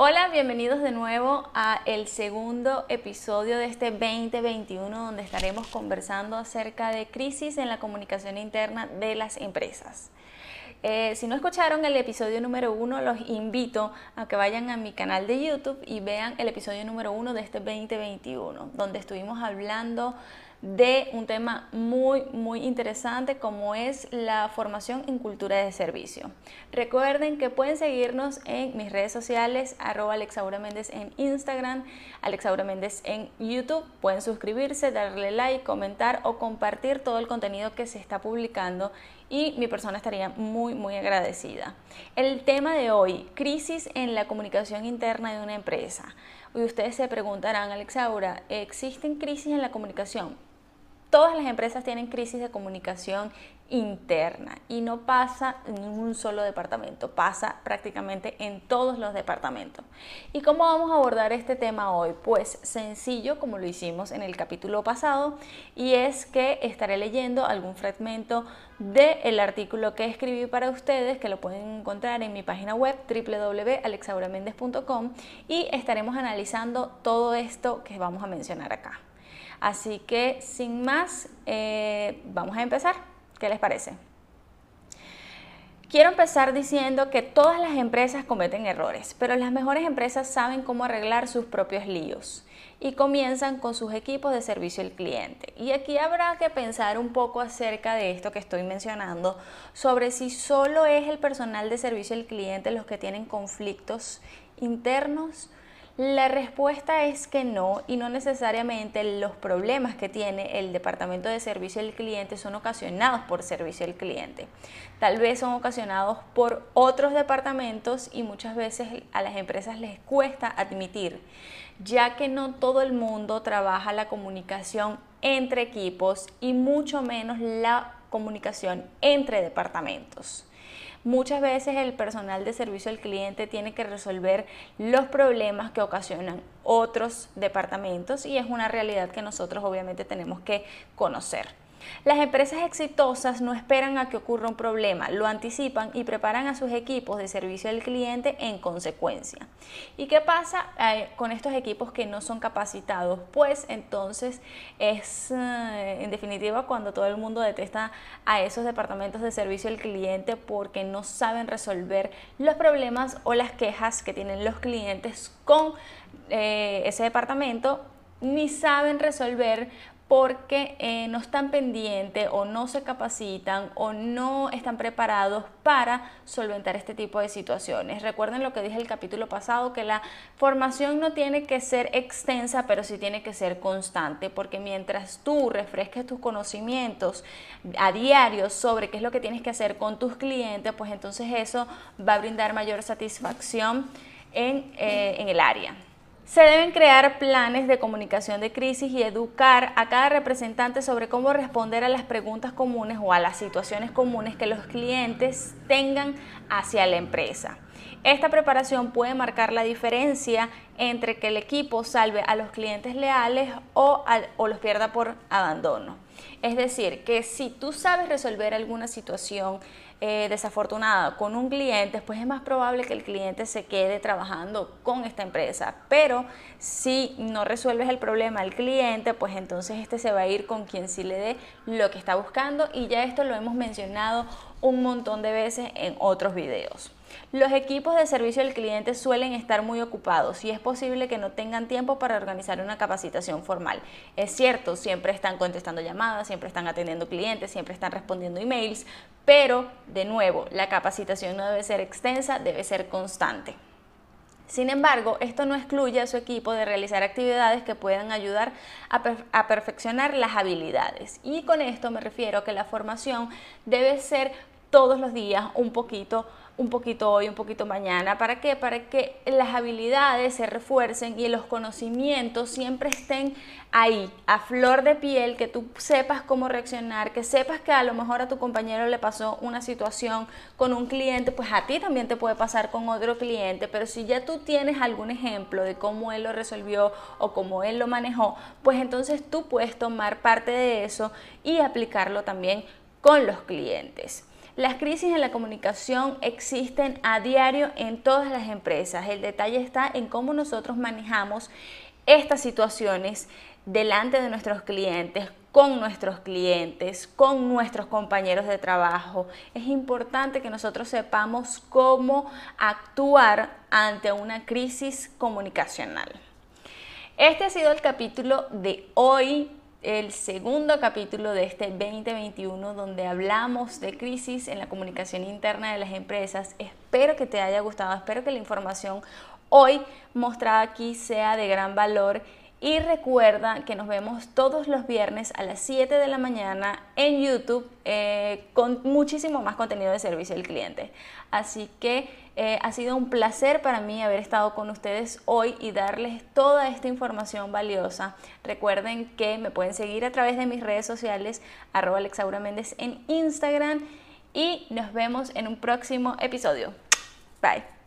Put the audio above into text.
Hola, bienvenidos de nuevo a el segundo episodio de este 2021 donde estaremos conversando acerca de crisis en la comunicación interna de las empresas. Eh, si no escucharon el episodio número uno, los invito a que vayan a mi canal de YouTube y vean el episodio número uno de este 2021, donde estuvimos hablando de un tema muy, muy interesante como es la formación en cultura de servicio. Recuerden que pueden seguirnos en mis redes sociales, arroba Alexaura Méndez en Instagram, Alexaura Méndez en YouTube. Pueden suscribirse, darle like, comentar o compartir todo el contenido que se está publicando y mi persona estaría muy, muy agradecida. El tema de hoy, crisis en la comunicación interna de una empresa. Y ustedes se preguntarán, Alexaura, ¿existen crisis en la comunicación? Todas las empresas tienen crisis de comunicación interna y no pasa en un solo departamento, pasa prácticamente en todos los departamentos. ¿Y cómo vamos a abordar este tema hoy? Pues sencillo como lo hicimos en el capítulo pasado y es que estaré leyendo algún fragmento del artículo que escribí para ustedes que lo pueden encontrar en mi página web www.alexauramendez.com y estaremos analizando todo esto que vamos a mencionar acá. Así que sin más, eh, vamos a empezar. ¿Qué les parece? Quiero empezar diciendo que todas las empresas cometen errores, pero las mejores empresas saben cómo arreglar sus propios líos y comienzan con sus equipos de servicio al cliente. Y aquí habrá que pensar un poco acerca de esto que estoy mencionando, sobre si solo es el personal de servicio al cliente los que tienen conflictos internos la respuesta es que no y no necesariamente los problemas que tiene el departamento de servicio al cliente son ocasionados por servicio al cliente. Tal vez son ocasionados por otros departamentos y muchas veces a las empresas les cuesta admitir, ya que no todo el mundo trabaja la comunicación entre equipos y mucho menos la comunicación entre departamentos. Muchas veces el personal de servicio al cliente tiene que resolver los problemas que ocasionan otros departamentos y es una realidad que nosotros obviamente tenemos que conocer. Las empresas exitosas no esperan a que ocurra un problema, lo anticipan y preparan a sus equipos de servicio al cliente en consecuencia. ¿Y qué pasa eh, con estos equipos que no son capacitados? Pues entonces es eh, en definitiva cuando todo el mundo detesta a esos departamentos de servicio al cliente porque no saben resolver los problemas o las quejas que tienen los clientes con eh, ese departamento ni saben resolver porque eh, no están pendientes o no se capacitan o no están preparados para solventar este tipo de situaciones. Recuerden lo que dije el capítulo pasado, que la formación no tiene que ser extensa, pero sí tiene que ser constante, porque mientras tú refresques tus conocimientos a diario sobre qué es lo que tienes que hacer con tus clientes, pues entonces eso va a brindar mayor satisfacción en, eh, en el área. Se deben crear planes de comunicación de crisis y educar a cada representante sobre cómo responder a las preguntas comunes o a las situaciones comunes que los clientes tengan hacia la empresa. Esta preparación puede marcar la diferencia entre que el equipo salve a los clientes leales o, los pierda por abandono. Es decir, que si tú sabes resolver alguna situación eh, desafortunada con un cliente, pues es más probable que el cliente se quede trabajando con esta empresa. Pero si no resuelves el problema al cliente, pues entonces este se va a ir con quien sí le dé lo que está buscando y ya esto lo hemos mencionado un montón de veces en otros videos. Los equipos de servicio al cliente suelen estar muy ocupados y es posible que no tengan tiempo para organizar una capacitación formal. Es cierto, siempre están contestando llamadas, siempre están atendiendo clientes, siempre están respondiendo emails, pero de nuevo, la capacitación no debe ser extensa, debe ser constante. Sin embargo, esto no excluye a su equipo de realizar actividades que puedan ayudar a, perfeccionar las habilidades. Y con esto me refiero a que la formación debe ser todos los días un poquito un poquito hoy, un poquito mañana. ¿Para qué? Para que las habilidades se refuercen y los conocimientos siempre estén ahí, a flor de piel, que tú sepas cómo reaccionar, que sepas que a lo mejor a tu compañero le pasó una situación con un cliente, pues a ti también te puede pasar con otro cliente, pero si ya tú tienes algún ejemplo de cómo él lo resolvió o cómo él lo manejó, pues entonces tú puedes tomar parte de eso y aplicarlo también con los clientes. Las crisis en la comunicación existen a diario en todas las empresas. El detalle está en cómo nosotros manejamos estas situaciones delante de nuestros clientes, con nuestros clientes, con nuestros compañeros de trabajo. Es importante que nosotros sepamos cómo actuar ante una crisis comunicacional. Este ha sido el capítulo de hoy el segundo capítulo de este 2021 donde hablamos de crisis en la comunicación interna de las empresas. Espero que te haya gustado, espero que la información hoy mostrada aquí sea de gran valor y recuerda que nos vemos todos los viernes a las 7 de la mañana en YouTube eh, con muchísimo más contenido de servicio al cliente. Así que eh, ha sido un placer para mí haber estado con ustedes hoy y darles toda esta información valiosa. Recuerden que me pueden seguir a través de mis redes sociales, arroba Alexaura Méndez en Instagram y nos vemos en un próximo episodio. Bye.